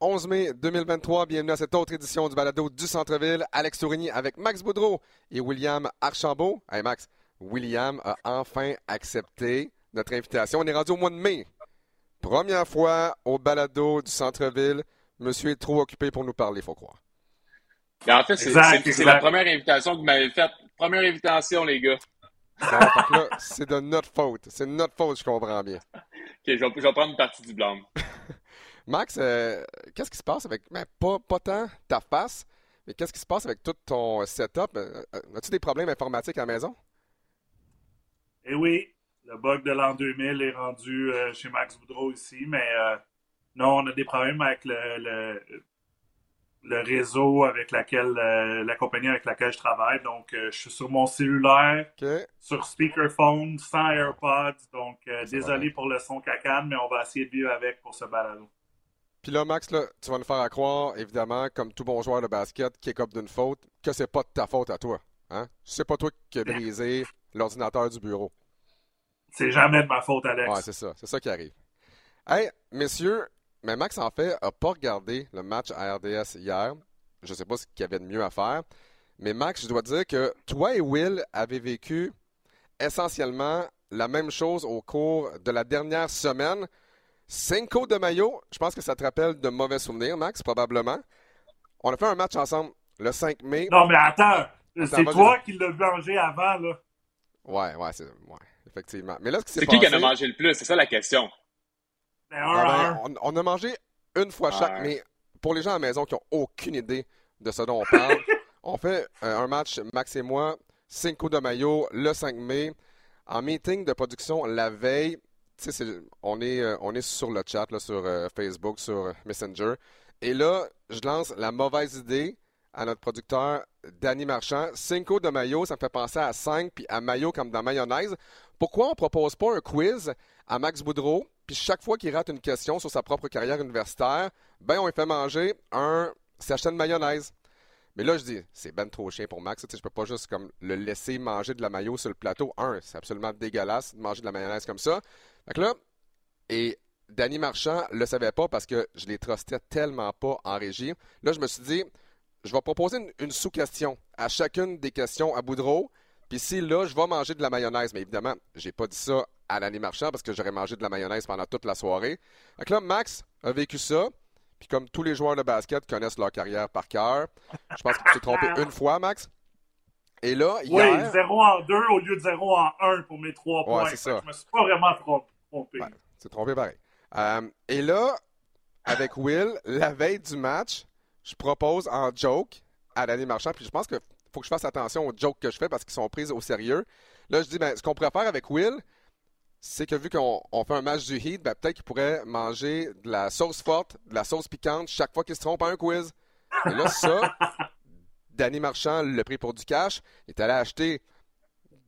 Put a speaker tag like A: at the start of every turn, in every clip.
A: 11 mai 2023. Bienvenue à cette autre édition du balado du Centre-Ville. Alex Tourigny avec Max Boudreau et William Archambault. Hey Max, William a enfin accepté notre invitation. On est rendu au mois de mai. Première fois au balado du Centre-Ville. Monsieur est trop occupé pour nous parler, faut croire.
B: en fait, c'est la première invitation que vous m'avez faite. Première invitation, les gars.
A: c'est de notre faute. C'est de notre faute, je comprends bien.
B: OK, je vais, je vais prendre une partie du blanc.
A: Max, euh, qu'est-ce qui se passe avec, ben, pas, pas tant ta face, mais qu'est-ce qui se passe avec tout ton setup? Euh, euh, as-tu des problèmes informatiques à la maison?
C: Eh oui, le bug de l'an 2000 est rendu chez Max Boudreau ici, mais non, on a des problèmes avec le, le, réseau avec laquelle, la compagnie avec laquelle je travaille. Donc, je suis sur mon cellulaire, sur speakerphone, sans AirPods. Donc, désolé pour le son cacane, mais on va essayer de vivre avec pour ce balado.
A: Puis là, Max, là, tu vas nous faire croire, évidemment, comme tout bon joueur de basket qui est comme d'une faute, que c'est pas de ta faute à toi. Hein? C'est pas toi qui as brisé l'ordinateur du bureau.
C: C'est jamais de ma faute, Alex.
A: Ouais, c'est ça. C'est ça qui arrive. Hey, messieurs, mais Max, en fait, a pas regardé le match à RDS hier. Je sais pas ce qu'il y avait de mieux à faire. Mais Max, je dois dire que toi et Will avez vécu essentiellement la même chose au cours de la dernière semaine. Cinco de maillot, je pense que ça te rappelle de mauvais souvenirs, Max, probablement. On a fait un match ensemble le 5 mai.
C: Non, mais attends, c'est toi qui l'as mangé avant, là.
A: Ouais, ouais, c'est. Ouais, effectivement. Mais là, ce qui
B: C'est qui qui en a mangé le plus? C'est ça la question.
C: Ben, ah,
A: ben, on, a mangé une fois chaque, mais pour les gens à la maison qui n'ont aucune idée de ce dont on parle, on fait euh, un match, Max et moi, Cinco de maillot, le 5 mai, en meeting de production la veille on est, euh, on est sur le chat, sur euh, Facebook, sur Messenger. Et là, je lance la mauvaise idée à notre producteur Danny Marchand. Cinco de maillot, ça me fait penser à 5 puis à maillot comme dans mayonnaise. Pourquoi on ne propose pas un quiz à Max Boudreau, puis chaque fois qu'il rate une question sur sa propre carrière universitaire, ben on lui fait manger un sachet de mayonnaise. Mais là, je dis, c'est ben trop chien pour Max. Je peux pas juste comme le laisser manger de la maillot sur le plateau. Un, c'est absolument dégueulasse de manger de la mayonnaise comme ça. Fait là, et Danny Marchand le savait pas parce que je les trustais tellement pas en régie. Là, je me suis dit, je vais proposer une, sous-question à chacune des questions à Boudreau. Puis si là, je vais manger de la mayonnaise, mais évidemment, j'ai pas dit ça à Danny Marchand parce que j'aurais mangé de la mayonnaise pendant toute la soirée. Fait là, Max a vécu ça. Puis comme tous les joueurs de basket connaissent leur carrière par cœur, je pense que tu t'es trompé une fois, Max. Et là, hier...
C: Oui, 0 en 2 au lieu de 0 en 1 pour mes 3 points.
A: c'est ça.
C: Je me suis pas vraiment trompé.
A: C'est trompé pareil. Euh, et là, avec Will, la veille du match, je propose en joke à Danny Marchand, puis je pense qu'il faut que je fasse attention aux jokes que je fais parce qu'ils sont pris au sérieux. Là, je dis, ben, ce qu'on pourrait faire avec Will, c'est que vu qu'on fait un match du Heat, ben, peut-être qu'il pourrait manger de la sauce forte, de la sauce piquante chaque fois qu'il se trompe à un quiz. Et là, ça, Danny Marchand l'a pris pour du cash. Il est allé acheter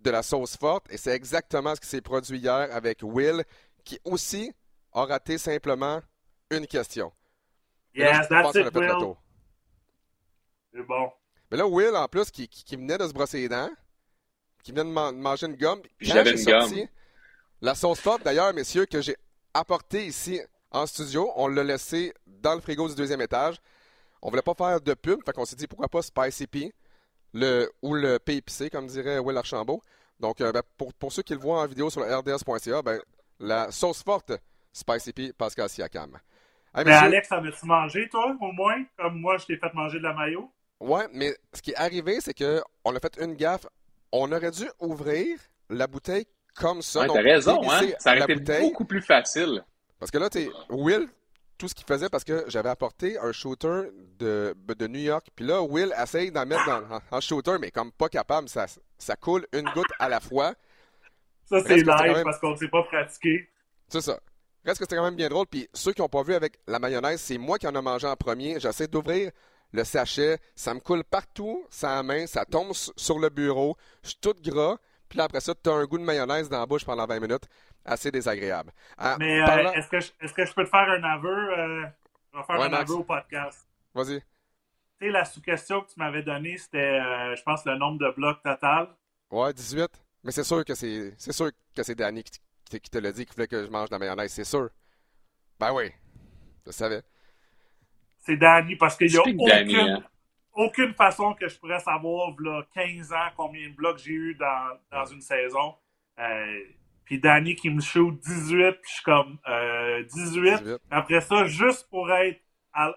A: de la sauce forte et c'est exactement ce qui s'est produit hier avec Will, qui aussi a raté simplement une question.
C: Yes, that's it, Will. C'est bon.
A: Mais là, Will, en plus, qui, qui, venait de se brosser les dents, qui venait de manger une gomme.
B: J'avais une gomme.
A: La sauce forte, d'ailleurs, messieurs, que j'ai apportée ici en studio, on l'a laissée dans le frigo du deuxième étage. On voulait pas faire de pub, fait qu'on s'est dit pourquoi pas Spicy P? Le, ou le P épicé, comme dirait Will Archambault. Donc, euh, ben, pour, pour, ceux qui le voient en vidéo sur le rds.ca, ben, la sauce forte Spicy P Pascal Siakam.
C: mais Alex, en as-tu mangé, toi, au moins? Comme moi, je t'ai fait manger de la maillot?
A: Ouais, mais ce qui est arrivé, c'est qu'on a fait une gaffe. On aurait dû ouvrir la bouteille comme ça.
B: Ouais, t'as raison, hein? Ça aurait été beaucoup plus facile.
A: Parce que là, tu Will, tout ce qu'il faisait, parce que j'avais apporté un shooter de, de New York, puis là, Will essaye d'en mettre dans, en, shooter, mais comme pas capable, ça, ça coule une goutte à la fois.
C: Ça, c'est live parce qu'on ne s'est pas pratiqué.
A: C'est ça. Reste que c'était quand même bien drôle. Puis ceux qui n'ont pas vu avec la mayonnaise, c'est moi qui en ai mangé en premier. J'essaie d'ouvrir le sachet. Ça me coule partout, ça main, ça tombe sur le bureau. Je suis tout gras. Puis là, après ça, tu as un goût de mayonnaise dans la bouche pendant 20 minutes. Assez désagréable.
C: Ah, Mais euh, est-ce que, je, est que je peux te faire un aveu? Euh, je vais faire un aveu au podcast.
A: Vas-y.
C: Tu sais, la sous-question que tu m'avais donnée, c'était, euh, je pense, le nombre de blocs total.
A: Ouais, 18. Mais c'est sûr que c'est, c'est sûr que c'est Danny qui, te l'a dit, qu'il voulait que je mange de la mayonnaise, c'est sûr. Ben oui. Je savais.
C: C'est Danny, parce qu'il n'y a aucune, hein. aucune façon que je pourrais savoir, là, 15 ans, combien de blocs j'ai eu dans, dans une saison. Euh, puis Danny qui me shoot 18, puis je suis comme euh, 18. Après ça, juste pour être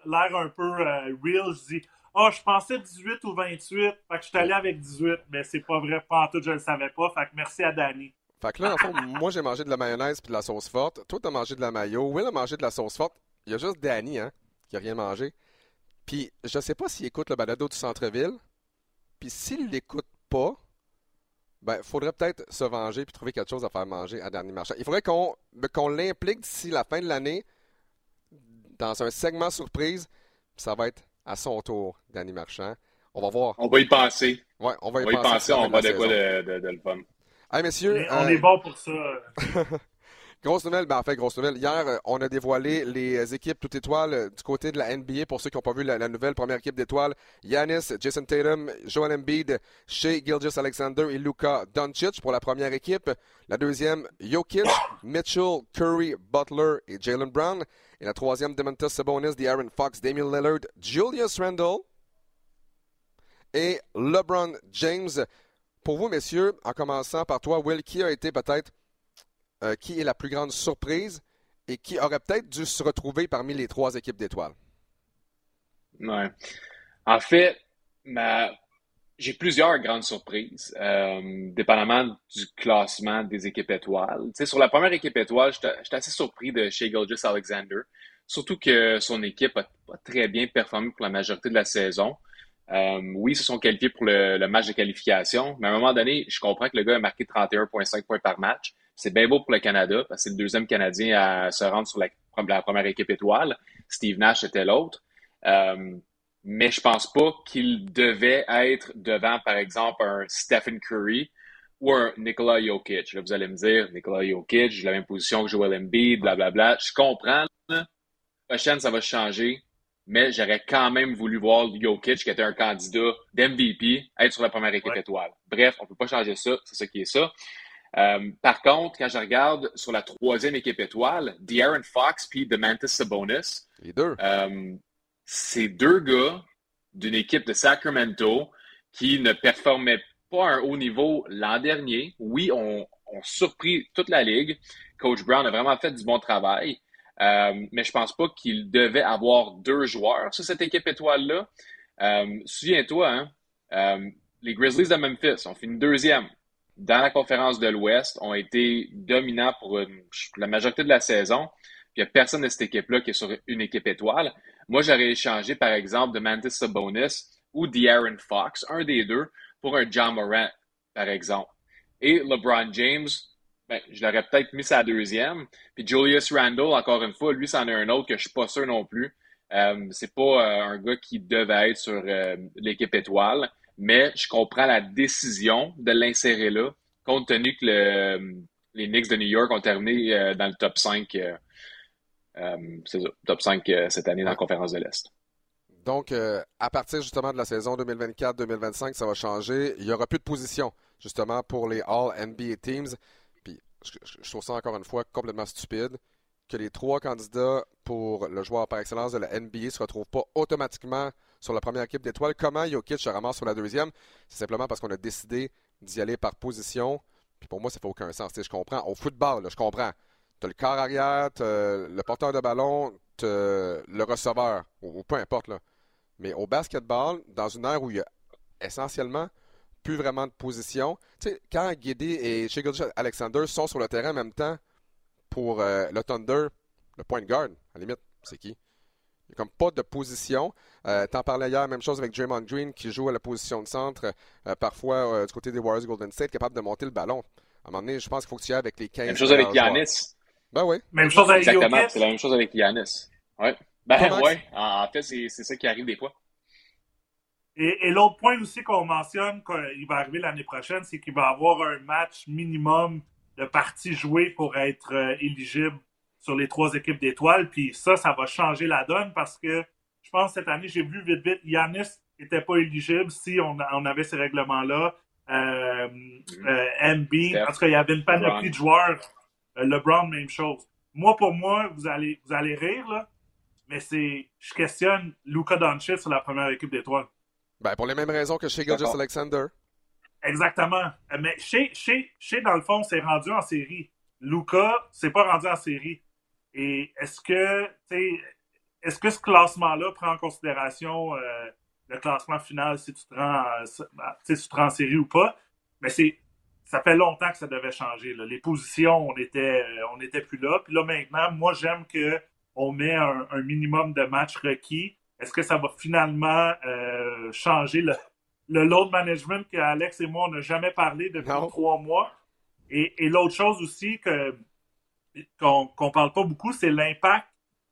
C: l'air un peu euh, real, je dis Ah, oh, je pensais 18 ou 28. Fait que je suis allé avec 18, mais c'est pas vrai, pas en tout, je le savais pas. Fait que merci à Danny.
A: Fait que là, en fond, moi j'ai mangé de la mayonnaise puis de la sauce forte. Toi, t'as mangé de la mayo. Will a mangé de la sauce forte. Il y a juste Danny, hein, qui a rien mangé. Puis je sais pas s'il écoute le balado du centre-ville. Puis s'il l'écoute pas, ben, faudrait peut-être se venger puis trouver quelque chose à faire manger à Danny Marchand. Il faudrait qu'on ben, qu'on l'implique d'ici la fin de l'année dans un segment surprise. Ça va être à son tour, Danny Marchand. On va voir.
B: On va y penser.
A: Ouais, on va
B: y, penser. On va de quoi de, de, le fun.
A: Hey, messieurs.
C: On est, euh, bon pour ça.
A: Grosse nouvelle, ben en fait, grosse nouvelle. Hier, euh, on a dévoilé les euh, équipes toutes étoiles euh, du côté de la NBA. Pour ceux qui n'ont pas vu la, nouvelle première équipe d'étoiles, Yanis, Jason Tatum, Joel Embiid, Shea Gilgis Alexander et Luka Doncic pour la première équipe. La deuxième, Jokic, Mitchell, Curry, Butler et Jalen Brown. Et la troisième, Demontis Sabonis, Aaron Fox, Damian Lillard, Julius Randle et LeBron James. Pour vous, messieurs, en commençant par toi, Will, qui a été peut-être euh, qui est la plus grande surprise et qui aurait peut-être dû se retrouver parmi les trois équipes d'étoiles?
B: Ouais. En fait, j'ai plusieurs grandes surprises, euh, dépendamment du classement des équipes étoiles. sur la première équipe étoile, j'étais assez surpris de Shea Gilgis Alexander, surtout que son équipe a pas très bien performé pour la majorité de la saison. Euh, oui, ils se sont qualifiés pour le, le, match de qualification, mais à un moment donné, je comprends que le gars a marqué 31,5 points par match. C'est bien beau pour le Canada, parce que c'est le deuxième Canadien à se rendre sur la, première équipe étoile. Steve Nash était l'autre. Euh, mais je pense pas qu'il devait être devant, par exemple, un Stephen Curry ou un Nikola Jokic. Là, vous allez me dire, Nikola Jokic, la même position que Joel Embiid, blablabla. Je comprends. La prochaine, ça va changer. Mais j'aurais quand même voulu voir Jokic, qui était un candidat d'MVP, être sur la première équipe étoile. Bref, on peut pas changer ça. C'est ça qui est ça. Euh, par contre, quand je regarde sur la troisième équipe étoile, De'Aaron Fox puis Demantis Sabonis,
A: les deux.
B: Euh, c'est deux gars d'une équipe de Sacramento qui ne performaient pas à un haut niveau l'an dernier. Oui, on, on surpris toute la ligue. Coach Brown a vraiment fait du bon travail. Euh, mais je pense pas qu'il devait avoir deux joueurs sur cette équipe étoile-là. Souviens-toi, hein, les Grizzlies de Memphis ont fini deuxième dans la conférence de l'Ouest ont été dominants pour la majorité de la saison. il n'y a personne de cette équipe-là qui est sur une équipe étoile. Moi, j'aurais échangé, par exemple, de Mantis Sabonis ou De'Aaron Fox, un des deux, pour un John Morant, par exemple. Et LeBron James, ben, je l'aurais peut-être mis sa deuxième. Puis Julius Randle, encore une fois, lui, c'en est un autre que je suis pas sûr non plus. Euh, c'est pas euh, un gars qui devait être sur euh, l'équipe étoile mais je comprends la décision de l'insérer là, compte tenu que les Knicks de New York ont terminé euh, dans le top 5, euh, euh, top 5 cette année dans la conférence de l'Est.
A: Donc, à partir justement de la saison 2024-2025, ça va changer. Il n'y aura plus de position, justement, pour les All-NBA Teams. Puis, je, trouve ça encore une fois complètement stupide que les trois candidats pour le joueur par excellence de la NBA ne se retrouvent pas automatiquement sur la première équipe d'étoiles. Comment Jokic se ramasse sur la deuxième? C'est simplement parce qu'on a décidé d'y aller par position. Puis pour moi, ça fait aucun sens. je comprends. Au football, je comprends. Tu as le corps arrière, le porteur de ballon, le receveur, ou, peu importe. Là. Mais au basketball, dans une ère où il y a essentiellement plus vraiment de position, tu sais, quand Guidi et Shigel Alexander sont sur le terrain en même temps pour euh, le Thunder, le point guard, à la limite, c'est qui? Il n'y a comme pas de position. Euh, T'en parlais hier, même chose avec Draymond Green qui joue à la position de centre, euh, parfois euh, du côté des Warriors Golden State, capable de monter le ballon. À un moment donné, je pense qu'il faut que tu y ailles avec les 15.
B: Même chose avec Yanis.
A: Ben oui.
C: Même chose avec
B: Exactement, c'est la même chose avec Yanis. Ouais. Ben oui, en fait, c'est ça qui arrive des fois.
C: Et, et l'autre point aussi qu'on mentionne qu'il va arriver l'année prochaine, c'est qu'il va avoir un match minimum de parties jouées pour être euh, éligible sur les trois équipes d'étoiles. Puis ça, ça va changer la donne parce que je pense cette année, j'ai vu vite, vite, Yanis n'était pas éligible si on, on avait ces règlements-là. Euh, euh, MB, en tout cas, il y avait une panoplie de joueurs. Euh, LeBron, même chose. Moi, pour moi, vous allez, vous allez rire, là, mais c'est, je questionne Luka Doncic sur la première équipe d'étoiles.
A: Ben, pour les mêmes raisons que chez Gilgis Alexander.
C: Exactement. Mais chez, chez, chez, dans le fond, c'est rendu en série. Luca, c'est pas rendu en série. Et est-ce que, est-ce que ce classement-là prend en considération euh, le classement final si tu te rends, si tu te rends en série ou pas? Mais c'est, ça fait longtemps que ça devait changer. Là. Les positions, on était, on était plus là. Puis là, maintenant, moi, j'aime que on met un, minimum de matchs requis. Est-ce que ça va finalement euh, changer le, le load management qu'Alex et moi, on n'a jamais parlé depuis trois mois? Et, l'autre chose aussi que qu'on ne parle pas beaucoup, c'est l'impact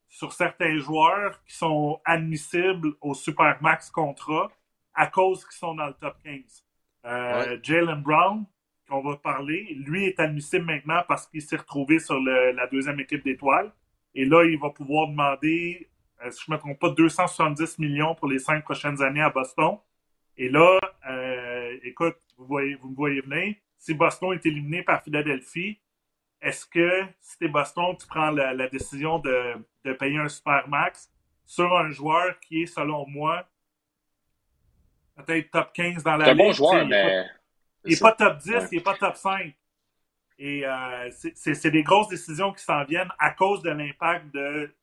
C: sur certains joueurs qui sont admissibles au Supermax contrat à cause qu'ils sont dans le top 15. Euh, Jalen Brown, qu'on va parler, lui est admissible maintenant parce qu'il s'est retrouvé sur la deuxième équipe d'étoiles. Et là, il va pouvoir demander, euh, si je ne me trompe pas, 270 millions pour les cinq prochaines années à Boston. Et là, euh, écoute, vous, voyez, vous me voyez venir. Si Boston est éliminé par Philadelphie, est-ce que si t'es Boston, tu prends la, décision de, de, payer un super max sur un joueur qui est, selon moi, peut-être top 15 dans la?
B: C'est un bon joueur, mais...
C: il n'est pas top 10, il n'est pas top 5. Et euh, c'est des grosses décisions qui s'en viennent à cause de l'impact de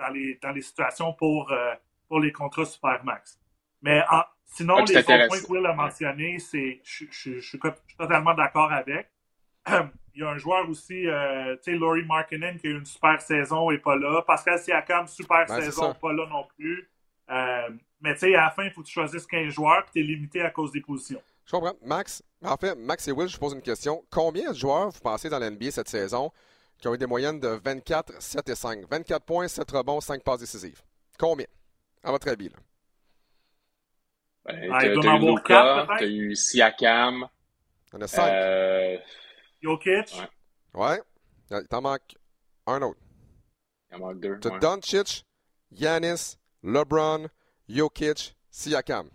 C: dans les, dans les situations pour, euh, pour les contrats Supermax. Mais sinon, ah, les points que Will a mentionnés, je, suis totalement d'accord avec. Il y a un joueur aussi, euh, tu sais, Laurie Markkinen qui a eu une super saison et pas là. Pascal Siakam, super saison, pas là non plus. mais tu sais, à la fin, il faut que tu choisisses 15 joueurs et tu es limité à cause des positions.
A: Je comprends. Max, en fait, Max et Will, je pose une question. Combien de joueurs vous pensez dans l'NBA cette saison qui ont eu des moyennes de 24, 7 et 5? 24 points, 7 rebonds, 5 passes décisives. Combien? À votre avis, là?
B: Ben, ah, t'as, eu Luka, t'as eu Siakam.
A: Il y en a 5. Euh...
C: Jokic.
A: Ouais. Il t'en manque un autre.
B: Il en manque deux.
A: T'as ouais. Doncic, Yanis, LeBron, Jokic, Siakam.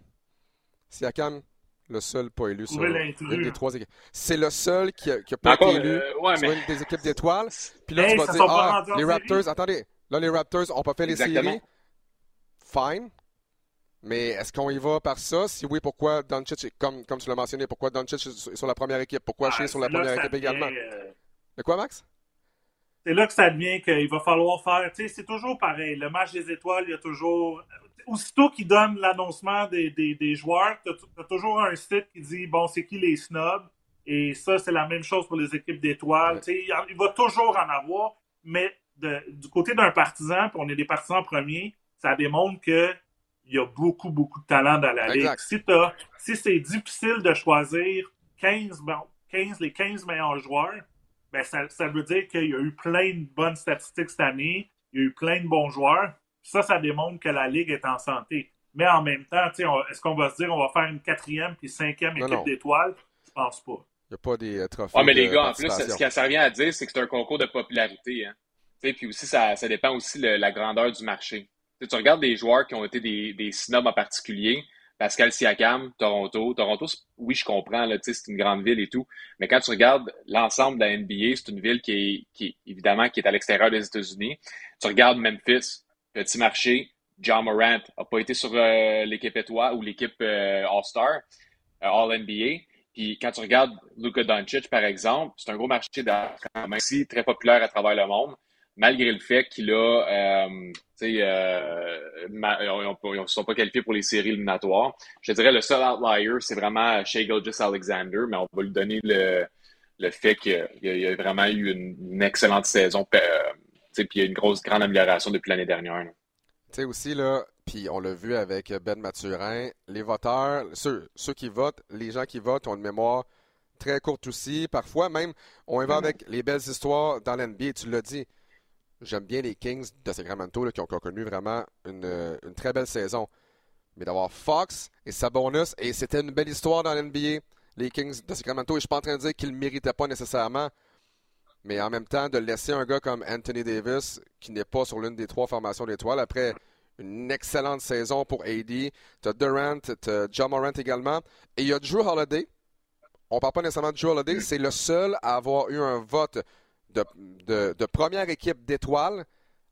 A: Siakam, le seul pas élu sur une des trois équipes. C'est le seul qui n'a a pas été élu euh, sur une des équipes d'étoiles. Puis là, tu vas dire, ah, les Raptors, attendez, là, les Raptors n'ont pas fait les séries. Fine. Mais est-ce qu'on y va par ça? Si oui, pourquoi Doncic, comme, comme tu l'as mentionné, pourquoi Doncic est sur la première équipe? Pourquoi ah, sur la première équipe également? Euh, De quoi, Max?
C: C'est là que ça devient qu'il va falloir faire. Tu sais, c'est toujours pareil. Le match des étoiles, il y a toujours aussitôt qu'ils donnent l'annoncement des, des, joueurs, tu as, toujours un site qui dit bon, c'est qui les snobs? Et ça, c'est la même chose pour les équipes d'étoiles. Il, il va toujours en avoir, mais du côté d'un partisan, puis on est des partisans premiers, ça démontre qu'il y a beaucoup, beaucoup de talent dans la ligue. Si, si c'est difficile de choisir 15, bon, 15, les 15 meilleurs joueurs, ben ça, ça veut dire qu'il y a eu plein de bonnes statistiques cette année, il y a eu plein de bons joueurs. Ça, ça démontre que la Ligue est en santé. Mais en même temps, est-ce qu'on va se dire on va faire une quatrième puis cinquième équipe d'étoiles? Je pense pas.
A: Il n'y a pas des euh, trophées.
B: Ah, mais les gars, en plus, ce que ça revient à dire, c'est que c'est un concours de popularité. Hein. Puis aussi, ça, ça dépend aussi de la grandeur du marché. Tu regardes des joueurs qui ont été des, des snobs en particulier. Pascal Siakam, Toronto. Toronto, oui, je comprends, c'est une grande ville et tout. Mais quand tu regardes l'ensemble de la NBA, c'est une ville qui est, évidemment, qui est à l'extérieur des États-Unis. Tu regardes Memphis, petit marché. John Morant n'a pas été sur euh, l'équipe étoile ou l'équipe euh, All-Star, euh, All-NBA. Puis quand tu regardes Luka Doncic, par exemple, c'est un gros marché d'art, même si très populaire à travers le monde, malgré le fait qu'il a, tu sais, ils ne sont pas qualifiés pour les séries éliminatoires. Je dirais le seul outlier, c'est vraiment Shea Gilgis Alexander, mais on va lui donner le, le fait qu'il a, vraiment eu une excellente saison puis il y a une grosse, grande amélioration depuis l'année dernière. Tu
A: sais aussi, là, puis on l'a vu avec Ben Mathurin, les voteurs, ceux, qui votent, les gens qui votent ont une mémoire très courte aussi. Parfois même, on y va avec les belles histoires dans l'NBA, tu l'as dit. J'aime bien les Kings de Sacramento qui, ont, connu vraiment une, très belle saison. Mais d'avoir Fox et Sabonis, et c'était une belle histoire dans l'NBA, les Kings de Sacramento, et je ne suis pas en train de dire qu'ils ne méritaient pas nécessairement, mais en même temps, de laisser un gars comme Anthony Davis, qui n'est pas sur l'une des trois formations d'étoiles, après une excellente saison pour AD, tu as Durant, tu as John Morant également, et il y a Drew Holiday. On ne parle pas nécessairement de Drew Holiday, c'est le seul à avoir eu un vote de, de, première équipe d'étoiles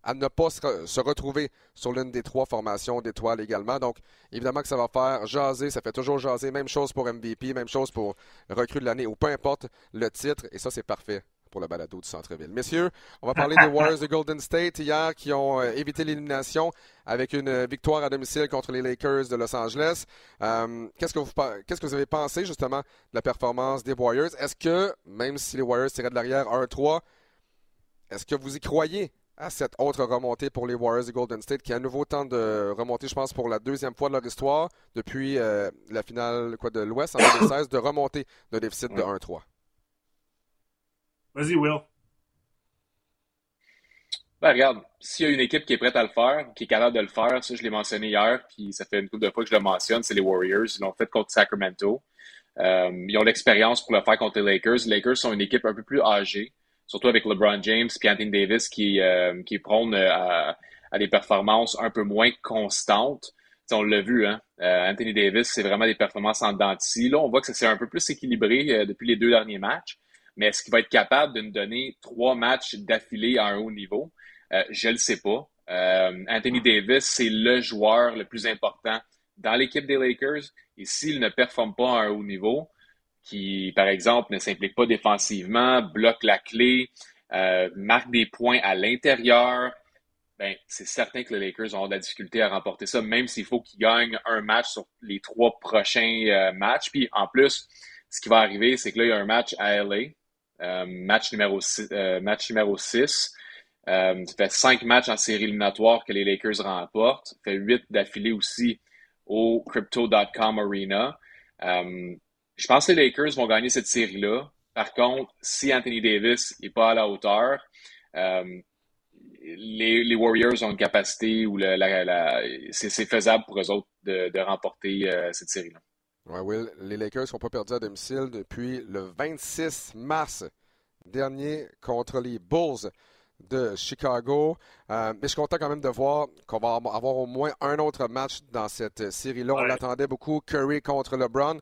A: à ne pas se, retrouver sur l'une des trois formations d'étoiles également. Donc, évidemment que ça va faire jaser, ça fait toujours jaser. Même chose pour MVP, même chose pour recrue de l'année, ou peu importe le titre. Et ça, c'est parfait pour le balado du centre-ville. Messieurs, on va parler des Warriors de Golden State hier qui ont euh, évité l'élimination avec une victoire à domicile contre les Lakers de Los Angeles. Euh, qu'est-ce, que vous, qu'est-ce que vous avez pensé justement de la performance des Warriors? Est-ce que, même si les Warriors tiraient de l'arrière 1-3, est-ce que vous y croyez à cette autre remontée pour les Warriors de Golden State qui à nouveau tentent de remonter, je pense, pour la deuxième fois de leur histoire depuis euh, la finale quoi, de l'Ouest en 2016, de remonter d'un déficit de 1-3?
C: Vas-y, Will.
B: Ben, regarde, s'il y a une équipe qui est prête à le faire, qui est capable de le faire, ça, je l'ai mentionné hier, puis ça fait une couple de fois que je le mentionne, c'est les Warriors. Ils l'ont fait contre Sacramento. Euh, ils ont l'expérience pour le faire contre les Lakers. Les Lakers sont une équipe un peu plus âgée, surtout avec LeBron James et Anthony Davis qui, euh, qui prône euh, à, des performances un peu moins constantes. on l'a vu, hein? Anthony Davis, c'est vraiment des performances en dentille. Là, on voit que ça s'est un peu plus équilibré depuis les deux derniers matchs mais est-ce qu'il va être capable de nous donner trois matchs d'affilée à un haut niveau? Euh, je ne le sais pas. Euh, Anthony Davis, c'est le joueur le plus important dans l'équipe des Lakers. Et s'il ne performe pas à un haut niveau, qui, par exemple, ne s'implique pas défensivement, bloque la clé, euh, marque des points à l'intérieur, ben, c'est certain que les Lakers auront de la difficulté à remporter ça, même s'il faut qu'ils gagnent un match sur les trois prochains matchs. Puis en plus, ce qui va arriver, c'est que là, il y a un match à LA. Euh, match numéro 6. Euh, match numéro 6. Euh, ça fait cinq matchs en série éliminatoire que les Lakers remportent. Ça fait huit d'affilée aussi au Crypto.com Arena. Je pense que les Lakers vont gagner cette série-là. Par contre, si Anthony Davis n'est pas à la hauteur, les, Warriors ont une capacité où c'est faisable pour eux autres de, remporter cette série-là.
A: Ouais, Will, les Lakers n'ont pas perdu à domicile depuis le 26 mars dernier contre les Bulls de Chicago. Euh, mais je suis content quand même de voir qu'on va avoir au moins un autre match dans cette série-là. On l'attendait beaucoup, Curry contre LeBron.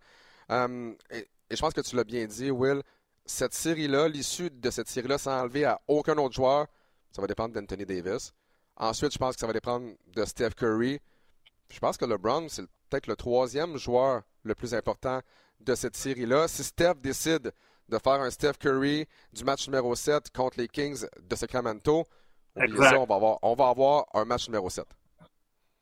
A: Euh, et, je pense que tu l'as bien dit, Will. Cette série-là, l'issue de cette série-là, sans enlever à aucun autre joueur, ça va dépendre d'Anthony Davis. Ensuite, je pense que ça va dépendre de Steph Curry. Je pense que LeBron, c'est peut-être le troisième joueur le plus important de cette série-là. Si Steph décide de faire un Steph Curry du match numéro 7 contre les Kings de Sacramento, ça, on va, avoir, on va avoir un match numéro 7.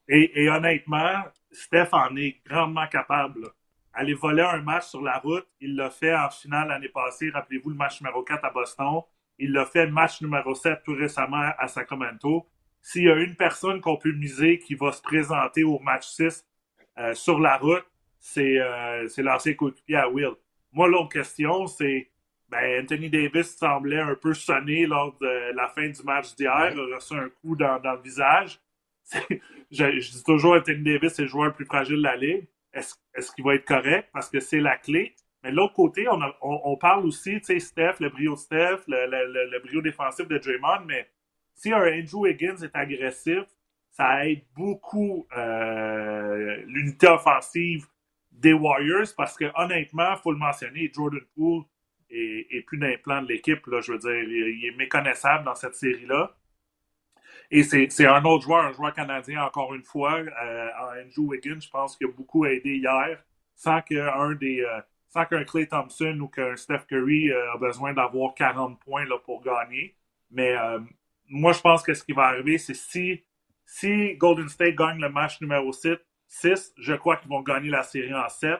C: Et, honnêtement, Steph en est grandement capable. Aller voler un match sur la route, il l'a fait en finale l'année passée. Rappelez-vous le match numéro 4 à Boston. Il l'a fait match numéro 7 tout récemment à Sacramento. S'il y a une personne qu'on peut miser qui va se présenter au match 6 euh, sur la route, c'est euh, l'ancien coéquipier à Will. Moi, l'autre question, c'est ben, Anthony Davis semblait un peu sonné lors de la fin du match d'hier. Il a reçu un coup dans, dans le visage. Je, dis toujours Anthony Davis, c'est le joueur le plus fragile de la ligue. Est-ce est qu'il va être correct? Parce que c'est la clé. Mais de l'autre côté, on, parle aussi, tu sais, Steph, le brio Steph, le, brio défensif de Draymond, mais si un Andrew Higgins est agressif, ça aide beaucoup euh, l'unité offensive des Warriors parce que honnêtement, il faut le mentionner, Jordan Poole est, plus d'un plan de l'équipe. Je veux dire, il, est méconnaissable dans cette série-là. Et c'est un autre joueur, un joueur canadien, encore une fois, euh, Andrew Wiggins, je pense qu'il a beaucoup aidé hier, sans qu'un des euh, sans qu'un Clay Thompson ou qu'un Steph Curry euh, a besoin d'avoir 40 points là, pour gagner. Mais euh, moi, je pense que ce qui va arriver, c'est si, si Golden State gagne le match numéro 7, 6, je crois qu'ils vont gagner la série en 7.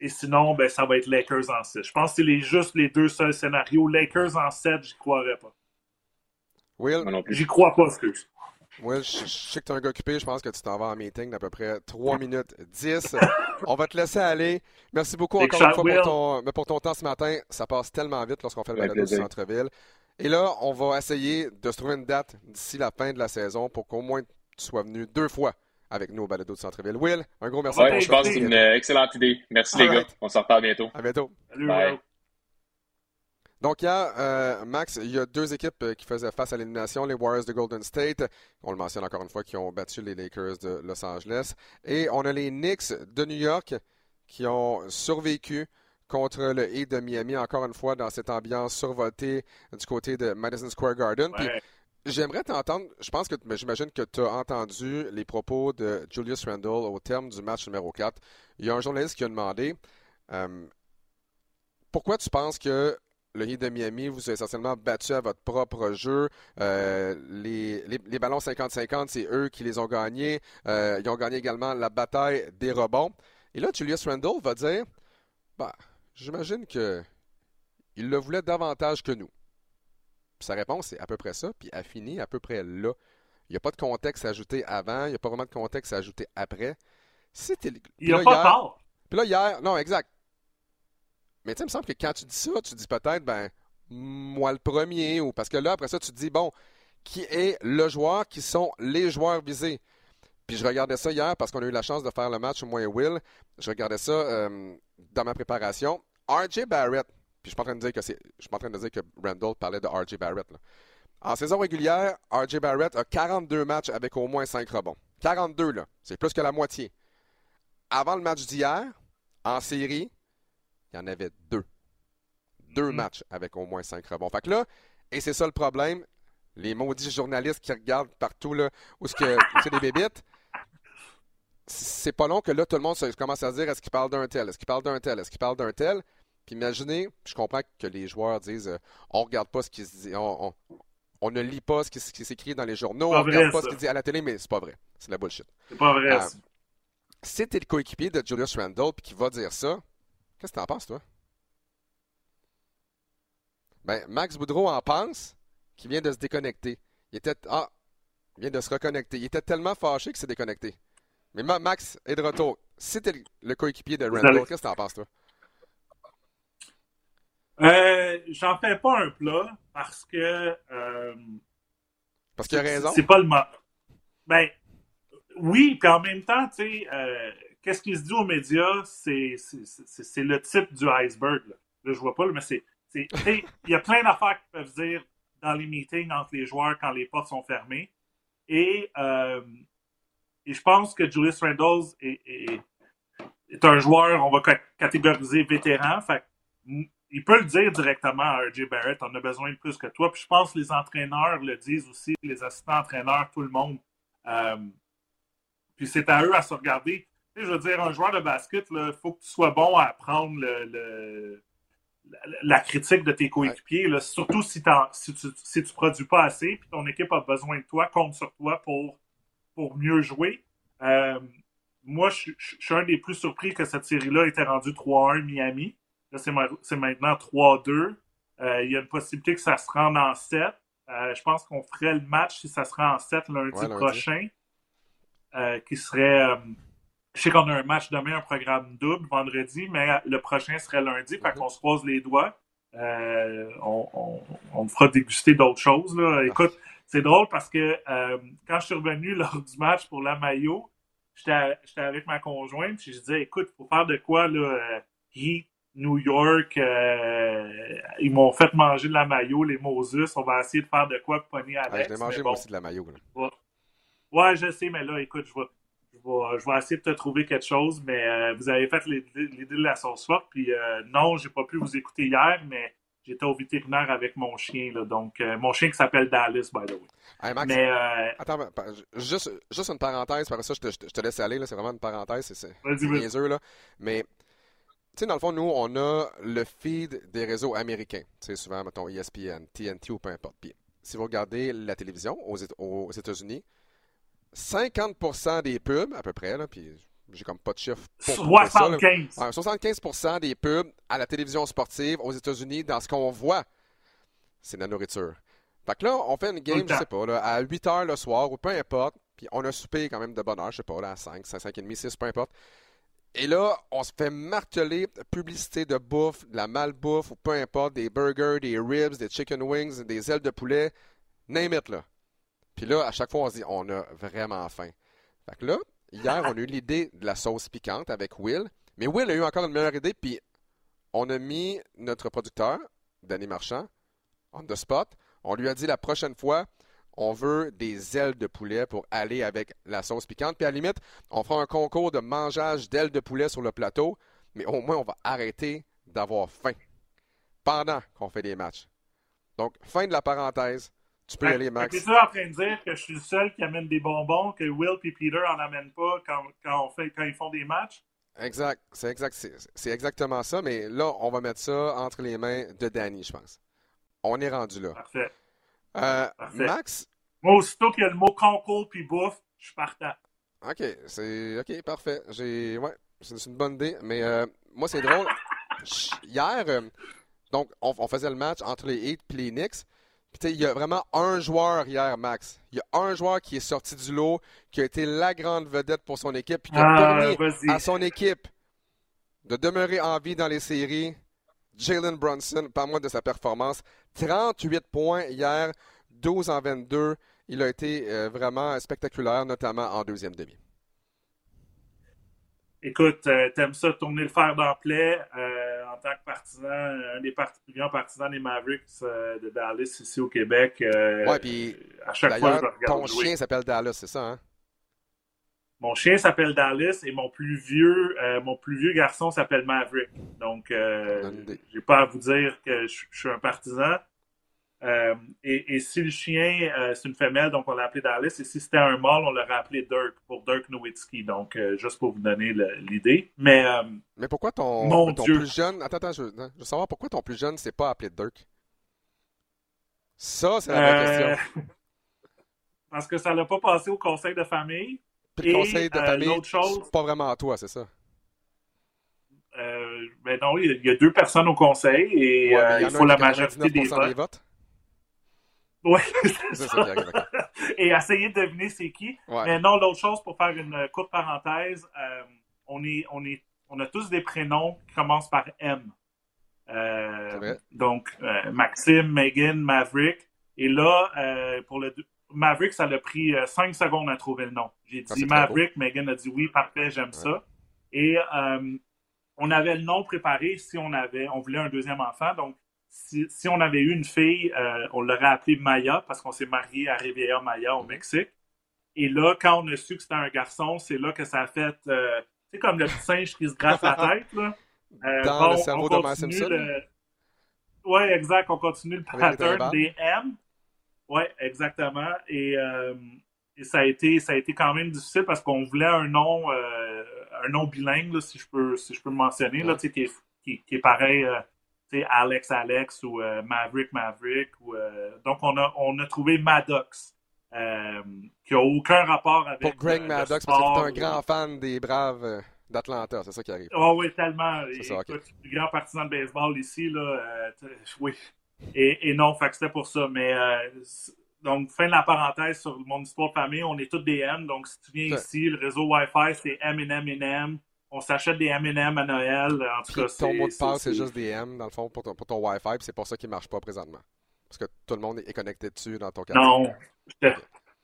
C: Et sinon, ben, ça va être Lakers en 6. Je pense que c'est les, juste les deux seuls scénarios. Lakers en 7, j'y croirais pas.
A: Will?
C: J'y crois pas, excuse.
A: Will, je, sais que tu es un gars occupé. Je pense que tu t'en vas en meeting d'à peu près 3 minutes 10. On va te laisser aller. Merci beaucoup encore une fois pour ton, pour ton, temps ce matin. Ça passe tellement vite lorsqu'on fait le balado du centre-ville. Et là, on va essayer de se trouver une date d'ici la fin de la saison pour qu'au moins tu sois venu deux fois avec nous au balado de Centre-Ville. Will, un gros merci.
B: Ouais, je pense que c'est une excellente idée. Merci les gars. On se reparle bientôt.
A: À bientôt.
C: Salut, Bye.
A: Donc, il y a, euh, Max, il y a deux équipes euh, qui faisaient face à l'élimination, les Warriors de Golden State, on le mentionne encore une fois, qui ont battu les Lakers de Los Angeles. Et on a les Knicks de New York qui ont survécu contre le Heat de Miami, encore une fois, dans cette ambiance survoltée du côté de Madison Square Garden. J'aimerais t'entendre, je pense que j'imagine que tu as entendu les propos de Julius Randle au terme du match numéro 4. Il y a un journaliste qui a demandé euh, pourquoi tu penses que le Heat de Miami vous a essentiellement battu à votre propre jeu. Euh, les, les, ballons 50-50, c'est eux qui les ont gagnés. Euh, ils ont gagné également la bataille des rebonds. Et là, Julius Randle va dire bah, J'imagine qu'il le voulait davantage que nous. sa réponse, est à peu près ça, puis a fini à peu près là. Il n'y a pas de contexte ajouté avant, il n'y a pas vraiment de contexte ajouté après.
C: C'était. Il n'y a pas
A: hier... Puis là, hier, non, exact. Mais tu sais, il me semble que quand tu dis ça, tu dis peut-être, ben, moi le premier, ou parce que là, après ça, tu te dis, bon, qui est le joueur, qui sont les joueurs visés? Puis je regardais ça hier parce qu'on a eu la chance de faire le match, moi et Will. Je regardais ça euh, dans ma préparation. RJ Barrett, puis je suis pas en train de dire que c'est. Je suis en train de dire que Randall parlait de RJ Barrett. En saison régulière, RJ Barrett a 42 matchs avec au moins 5 rebonds. 42, là. C'est plus que la moitié. Avant le match d'hier, en série, il y en avait deux. Deux mm-hmm. matchs avec au moins cinq rebonds. Fait que là, et c'est ça le problème, les maudits journalistes qui regardent partout là, où c'est des bébites, c'est pas long que là, tout le monde commence à dire est-ce qu'il parle d'un tel, est-ce qu'il parle d'un tel, est-ce qu'il parle d'un tel? Puis imaginez, je comprends que les joueurs disent euh, on regarde pas ce qui se dit, on, ne lit pas ce qui, s'écrit dans les journaux, on ne regarde pas ce qui dit à la télé, mais c'est pas vrai. C'est la bullshit.
C: C'est pas vrai. Euh,
A: si t'es le coéquipier de Julius Randle puis qui va dire ça, Qu'est-ce que t'en penses, toi? Ben, Max Boudreau en pense qu'il vient de se déconnecter. Il était. Ah! Il vient de se reconnecter. Il était tellement fâché qu'il s'est déconnecté. Mais Max est de retour. T'es le coéquipier de Randall, qu'est-ce que t'en penses, toi?
C: Euh, j'en fais pas un plat parce que. Euh,
A: parce qu'il a raison.
C: C'est pas le moment. Ben, oui, puis en même temps, tu sais, euh, qu'est-ce qui se dit aux médias, c'est le type du iceberg. Là, là je vois pas, mais c'est. Il y a plein d'affaires qui peuvent dire dans les meetings entre les joueurs quand les portes sont fermées. Et, euh, et je pense que Julius Randle est, est, est, un joueur, on va catégoriser vétéran. Fait, il peut le dire directement à RJ Barrett, on a besoin de plus que toi. Puis je pense que les entraîneurs le disent aussi, les assistants entraîneurs, tout le monde. Euh, puis c'est à eux à se regarder je veux dire, un joueur de basket, il faut que tu sois bon à prendre le, la, critique de tes coéquipiers, surtout si, si tu ne produis pas assez, puis ton équipe a besoin de toi, compte sur toi pour, pour mieux jouer. Euh, moi, je, suis un des plus surpris que cette série-là était rendue 3-1 Miami. Là, c'est maintenant 3-2. Euh, il y a une possibilité que ça se rende en 7. Euh, je pense qu'on ferait le match si ça se rend en 7 lundi, prochain, qui serait je sais qu'on a un match demain, un programme double vendredi, mais le prochain serait lundi, fait qu'on se croise les doigts. Euh, on, on, fera déguster d'autres choses. Là. Écoute, c'est drôle parce que euh, quand je suis revenu lors du match pour la maillot, j'étais avec ma conjointe, puis je disais, écoute, faut faire de quoi, là, euh, Heat, New York, ils m'ont fait manger de la maillot, les Moses, on va essayer de faire de quoi pour pogner Alex.
A: Ouais, je mangé aussi de la maillot.
C: Ouais. ouais. je sais, mais là, écoute, je vais je vais, essayer de te trouver quelque chose, mais euh, vous avez fait l'idée de la sauce forte. Puis euh, non, j'ai pas pu vous écouter hier, mais j'étais au vétérinaire avec mon chien. Là, donc, euh, mon chien qui s'appelle Dallas, by the way.
A: Max, mais, attends, juste, juste une parenthèse, par ça, je te, je te laisse aller. C'est vraiment une parenthèse. C'est niaiseux. Là. Mais, tu sais, dans le fond, nous, on a le feed des réseaux américains. Tu sais, souvent, mettons, ESPN, TNT ou peu importe. Puis, si vous regardez la télévision aux, aux États-Unis, 50% des pubs, à peu près, là, puis j'ai comme pas de chiffre.
C: Pour 75.
A: Ça, 75% des pubs à la télévision sportive aux États-Unis, dans ce qu'on voit, c'est la nourriture. Fait que là, on fait une game, je sais pas, là, à 8 h le soir ou peu importe, puis on a soupé quand même de bonne heure, je sais pas, là, à 5, 5, 5 et demi, 6, peu importe. Et là, on se fait marteler publicité de bouffe, de la malbouffe ou peu importe, des burgers, des ribs, des chicken wings, des ailes de poulet, name it, là. Puis là, à chaque fois, on se dit, on a vraiment faim. Fait que là, hier, on a eu l'idée de la sauce piquante avec Will. Mais Will a eu encore une meilleure idée, puis on a mis notre producteur, Danny Marchand, on the spot. On lui a dit la prochaine fois, on veut des ailes de poulet pour aller avec la sauce piquante. Puis à la limite, on fera un concours de mangeage d'ailes de poulet sur le plateau, mais au moins on va arrêter d'avoir faim pendant qu'on fait des matchs. Donc, fin de la parenthèse. Tu peux y aller, Max.
C: Tu es en train de dire que je suis le seul qui amène des bonbons, que Will et Peter en amènent pas quand, quand, on fait, quand ils font des matchs?
A: Exact. C'est exact, c'est exactement ça. Mais là, on va mettre ça entre les mains de Danny, je pense. On est rendu là.
C: Parfait.
A: Euh, Max?
C: Moi, aussitôt qu'il y a le mot concours puis bouffe, je suis partant.
A: OK, c'est OK, parfait. J'ai ouais, c'est une bonne idée, mais euh, moi c'est drôle. Hier, euh, donc on, faisait le match entre les Heat et les Knicks. Il y a vraiment un joueur hier, Max. Il y a un joueur qui est sorti du lot, qui a été la grande vedette pour son équipe, puis qui a ah, permis à son équipe de demeurer en vie dans les séries. Jalen Brunson, par moi de sa performance. 38 points hier, 12 en 22. Il a été euh, vraiment spectaculaire, notamment en deuxième demi.
C: Écoute, euh, t'aimes ça tourner le fer dans euh, en tant que partisan, un des plus grands partisans des Mavericks de Dallas ici au Québec.
A: ouais, puis à chaque fois, je regarde ton chien s'appelle Dallas, c'est ça, hein?
C: Mon chien s'appelle Dallas et mon plus vieux, mon plus vieux garçon s'appelle Maverick. Donc, j'ai pas à vous dire que je suis un partisan. Euh, et, si le chien, euh, c'est une femelle, donc on l'a appelé Dallas. Et si c'était un mâle, on l'aurait appelé Dirk pour Dirk Nowitzki. Donc, euh, juste pour vous donner l'idée. Mais,
A: Mais pourquoi ton, ton plus jeune. Attends, attends, je, veux savoir pourquoi ton plus jeune s'est pas appelé Dirk? Ça, c'est la vraie question.
C: Parce que ça l'a pas passé au conseil de famille.
A: Puis le conseil de famille, c'est pas vraiment à toi, c'est ça?
C: ben non, il y, a deux personnes au conseil et il faut la majorité des votes. Oui. Et essayer de deviner c'est qui. Mais non, l'autre chose, pour faire une courte parenthèse, euh, on, est, on, est, on a tous des prénoms qui commencent par M. Euh, donc, euh, Maxime, Megan, Maverick. Et là, pour le Maverick, ça a pris cinq secondes à trouver le nom. J'ai dit Maverick, Megan a dit oui, parfait, j'aime ça. Et on avait le nom préparé si on avait, on voulait un deuxième enfant. Donc, si, on avait eu une fille, euh, on l'aurait appelée Maya parce qu'on s'est marié à Riviera Maya au Mexique. Et là, quand on a su que c'était un garçon, c'est là que ça a fait. Euh, tu sais, comme le petit singe qui se gratte la tête. Là.
A: Euh, Dans le cerveau de Simpson.
C: Oui, exact. On continue le pattern des M. Oui, exactement. Et, ça, a été, ça a été quand même difficile parce qu'on voulait un nom, un nom bilingue, si, je peux, si je peux le mentionner, là, qui, qui, qui, est pareil Alex Alex ou euh, Maverick Maverick. Ou, euh, donc, on a, on a trouvé Maddox, euh, qui n'a aucun rapport avec.
A: Pour Greg Maddox, parce que tu es un grand fan des Braves d'Atlanta, c'est ça qui arrive.
C: Oh, oui, tellement. C'est ça, okay. grand partisan de baseball ici, là. oui. Et, et non, fait c'était pour ça. Mais donc, fin de la parenthèse sur mon histoire de famille, on est tous des M. Donc, si tu viens ici, le réseau Wi-Fi, c'est M, M, M, on s'achète des M&M à Noël. En tout cas,
A: ton mot de passe, c'est juste des M, dans le fond, pour ton, pour ton Wi-Fi, puis c'est pour ça qu'il ne marche pas présentement. Parce que tout le monde est connecté dessus dans ton
C: quartier. Non,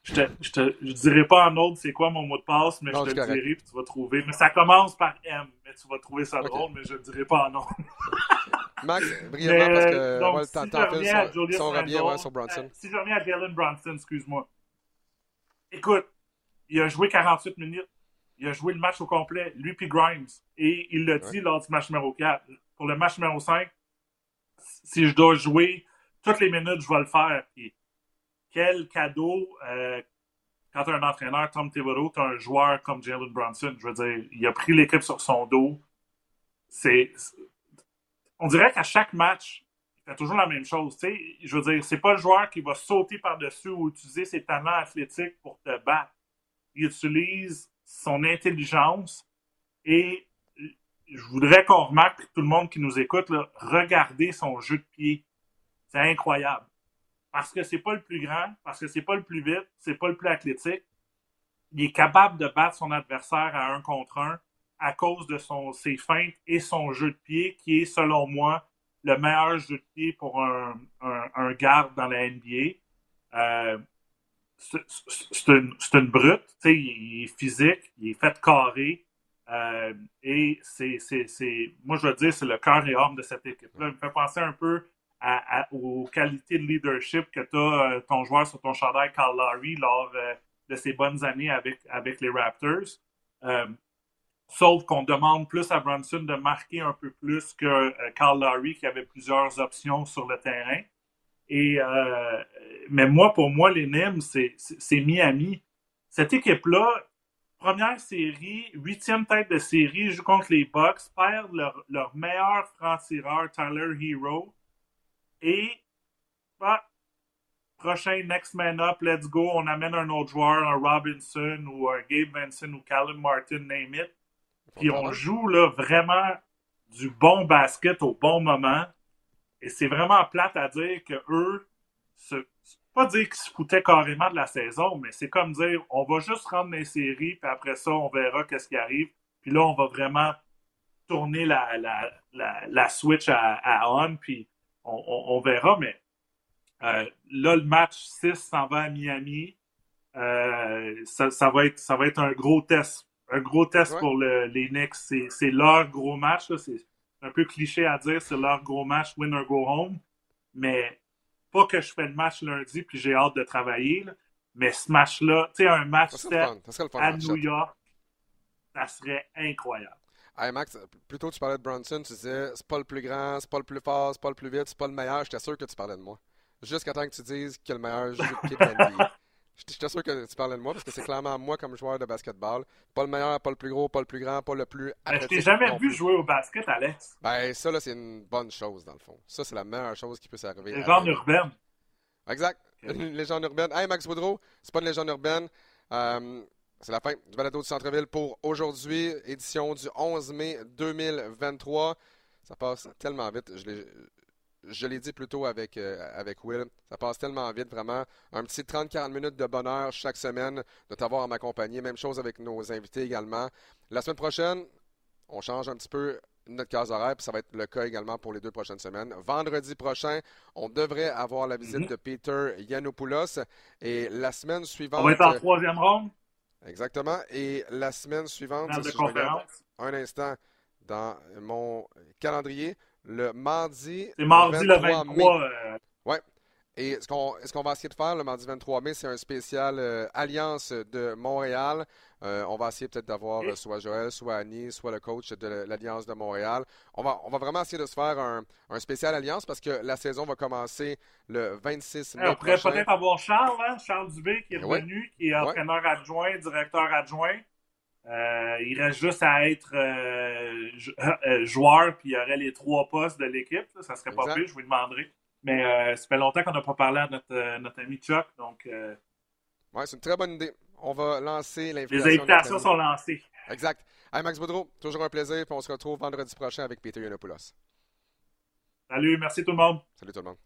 C: je te, je te, je dirai pas en autre c'est quoi mon mot de passe, mais je te le dirai, puis tu vas trouver. Mais ça commence par M, mais tu vas trouver ça drôle, mais je ne dirai pas en autre.
A: Max, brièvement, parce que donc, le temps si sur, bien, sur Bronson. Euh,
C: si je reviens à Jalen Bronson, excuse-moi. Écoute, il a joué 48 minutes il a joué le match au complet, lui puis Grimes. Et il l'a dit lors du match numéro 4. Pour le match numéro 5, si je dois jouer toutes les minutes, je vais le faire. quel cadeau euh, quand tu un entraîneur, Tom Thibodeau, tu un joueur comme Jalen Brunson. Je veux dire, il a pris l'équipe sur son dos. C'est. On dirait qu'à chaque match, il fait toujours la même chose. Je veux dire, c'est pas le joueur qui va sauter par-dessus ou utiliser ses talents athlétiques pour te battre. Il utilise son intelligence et je voudrais qu'on remarque, tout le monde qui nous écoute, là, regardez son jeu de pied. C'est incroyable. Parce que c'est pas le plus grand, parce que c'est pas le plus vite, c'est pas le plus athlétique. Il est capable de battre son adversaire à un contre un à cause de son, ses feintes et son jeu de pied, qui est, selon moi, le meilleur jeu de pied pour un, garde dans la NBA. Euh, c'est une, une, brute, il est physique, il est fait carré. Euh, et c'est, moi je veux dire, c'est le cœur et âme de cette équipe-là. Il me fait penser un peu aux qualités de leadership que tu as euh, ton joueur sur ton chandail, Carl Lowry, lors euh, de ses bonnes années avec, avec les Raptors. sauf qu'on demande plus à Brunson de marquer un peu plus que Carl Lowry, qui avait plusieurs options sur le terrain. Et mais moi, pour moi, les Nims, c'est Miami. Cette équipe-là, première série, huitième tête de série, joue contre les Bucks, perdent leur, leur meilleur franc-tireur, Tyler Hero. Et, bah, prochain next man up, let's go, on amène un autre joueur, un Robinson ou un Gabe Benson ou Callum Martin, name it. Puis on joue là vraiment du bon basket au bon moment. Et c'est vraiment plate à dire que eux, se, pas dire qu'ils se foutaient carrément de la saison, mais c'est comme dire on va juste rendre les séries, puis après ça, on verra qu'est-ce qui arrive. Puis là, on va vraiment tourner la, la, la, switch à, on, puis on, verra. Mais euh, là, le match 6 s'en va à Miami. Euh, ça, va être, ça va être un gros test. Un gros test pour les Knicks. C'est leur gros match. C'est un peu cliché à dire, c'est leur gros match, win or go home. Mais pas que je fais le match lundi puis j'ai hâte de travailler. mais ce match-là, tu sais, un match à New York, ça serait incroyable.
A: Hey Max, plutôt tu parlais de Bronson, tu disais c'est pas le plus grand, c'est pas le plus fort, c'est pas le plus vite, c'est pas le meilleur. J'étais sûr que tu parlais de moi. Jusqu'à temps que tu dises que le meilleur joue de. J'étais sûr que tu parlais de moi parce que c'est clairement moi comme joueur de basketball. Pas le meilleur, pas le plus gros, pas le plus grand, pas le plus.
C: Je t'ai jamais vu jouer au basket, Alex.
A: Ben, ça, là, c'est une bonne chose, dans le fond. Ça, c'est la meilleure chose qui peut s'arriver.
C: Légende urbaine.
A: Exact. Une légende urbaine. Hey, Max Boudreau, c'est pas une légende urbaine. Euh, c'est la fin du balado du centre-ville pour aujourd'hui, édition du 11 mai 2023. Ça passe tellement vite. Je l'ai je l'ai dit plus tôt avec, euh, avec Will, ça passe tellement vite, vraiment. Un petit 30-40 minutes de bonheur chaque semaine de t'avoir à m'accompagner. Même chose avec nos invités également. La semaine prochaine, on change un petit peu notre case horaire, puis ça va être le cas également pour les deux prochaines semaines. Vendredi prochain, on devrait avoir la visite mhm. de Peter Yanopoulos. Et la semaine suivante.
C: On va être en troisième ronde.
A: Exactement. Et la semaine suivante, un instant dans mon calendrier, le mardi.
C: C'est mardi le 23. Euh...
A: Ouais. Et ce qu'on ce qu'on va essayer de faire le mardi 23 mai, c'est un spécial euh, Alliance de Montréal. Euh, on va essayer peut-être d'avoir euh, soit Joël, soit Annie, soit le coach de l'Alliance de Montréal. On va, on va vraiment essayer de se faire un, un spécial Alliance parce que la saison va commencer le 26 mai.
C: on pourrait peut-être avoir Charles, hein? Charles Dubé qui est revenu, qui est entraîneur adjoint, directeur adjoint. Euh, il reste juste à être euh, euh, joueur, puis il y aurait les trois postes de l'équipe. Ça serait pas plus, je vous demanderai. Mais ça fait longtemps qu'on n'a pas parlé à notre, notre ami Chuck, donc...
A: Ouais, c'est une très bonne idée. On va lancer l'invitation.
C: Les invitations sont lancées.
A: Exact. Hey, Max Boudreau, toujours un plaisir, puis on se retrouve vendredi prochain avec Peter Yanopoulos.
C: Salut, merci tout le monde.
A: Salut tout le monde.